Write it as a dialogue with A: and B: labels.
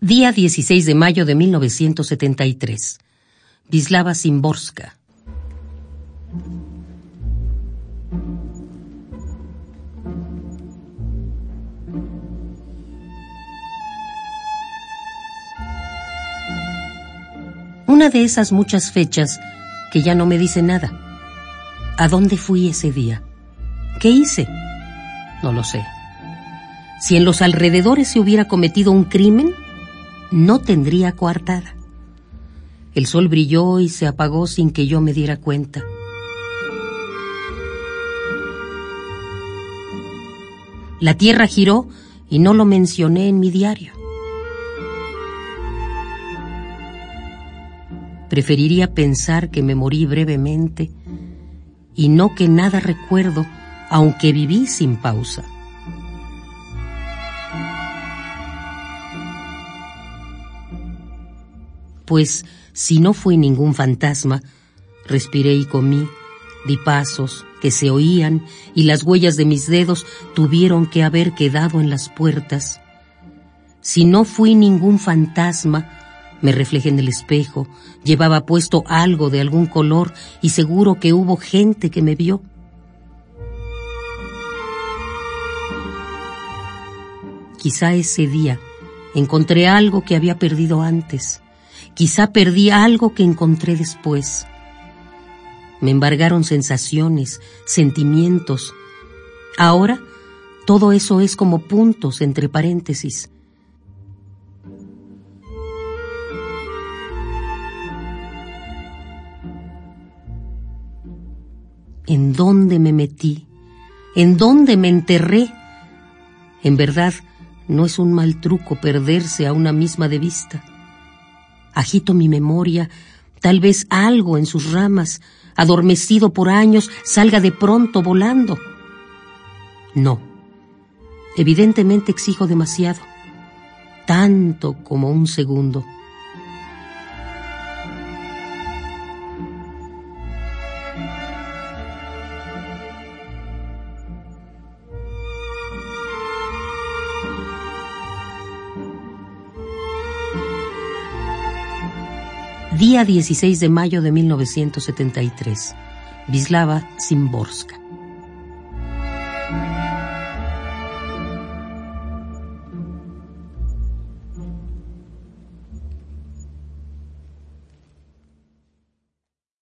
A: Día 16 de mayo de 1973. Vislava Simborska. Una de esas muchas fechas que ya no me dice nada. ¿A dónde fui ese día? ¿Qué hice? No lo sé. Si en los alrededores se hubiera cometido un crimen, no tendría coartada. El sol brilló y se apagó sin que yo me diera cuenta. La tierra giró y no lo mencioné en mi diario. Preferiría pensar que me morí brevemente y no que nada recuerdo, aunque viví sin pausa. Pues si no fui ningún fantasma, respiré y comí, di pasos que se oían y las huellas de mis dedos tuvieron que haber quedado en las puertas. Si no fui ningún fantasma, me reflejé en el espejo, llevaba puesto algo de algún color y seguro que hubo gente que me vio. Quizá ese día encontré algo que había perdido antes Quizá perdí algo que encontré después. Me embargaron sensaciones, sentimientos. Ahora todo eso es como puntos entre paréntesis. ¿En dónde me metí? ¿En dónde me enterré? En verdad, no es un mal truco perderse a una misma de vista. Agito mi memoria, tal vez algo en sus ramas, adormecido por años, salga de pronto volando. No, evidentemente exijo demasiado, tanto como un segundo. Día 16 de mayo de 1973. Vislava Simborska.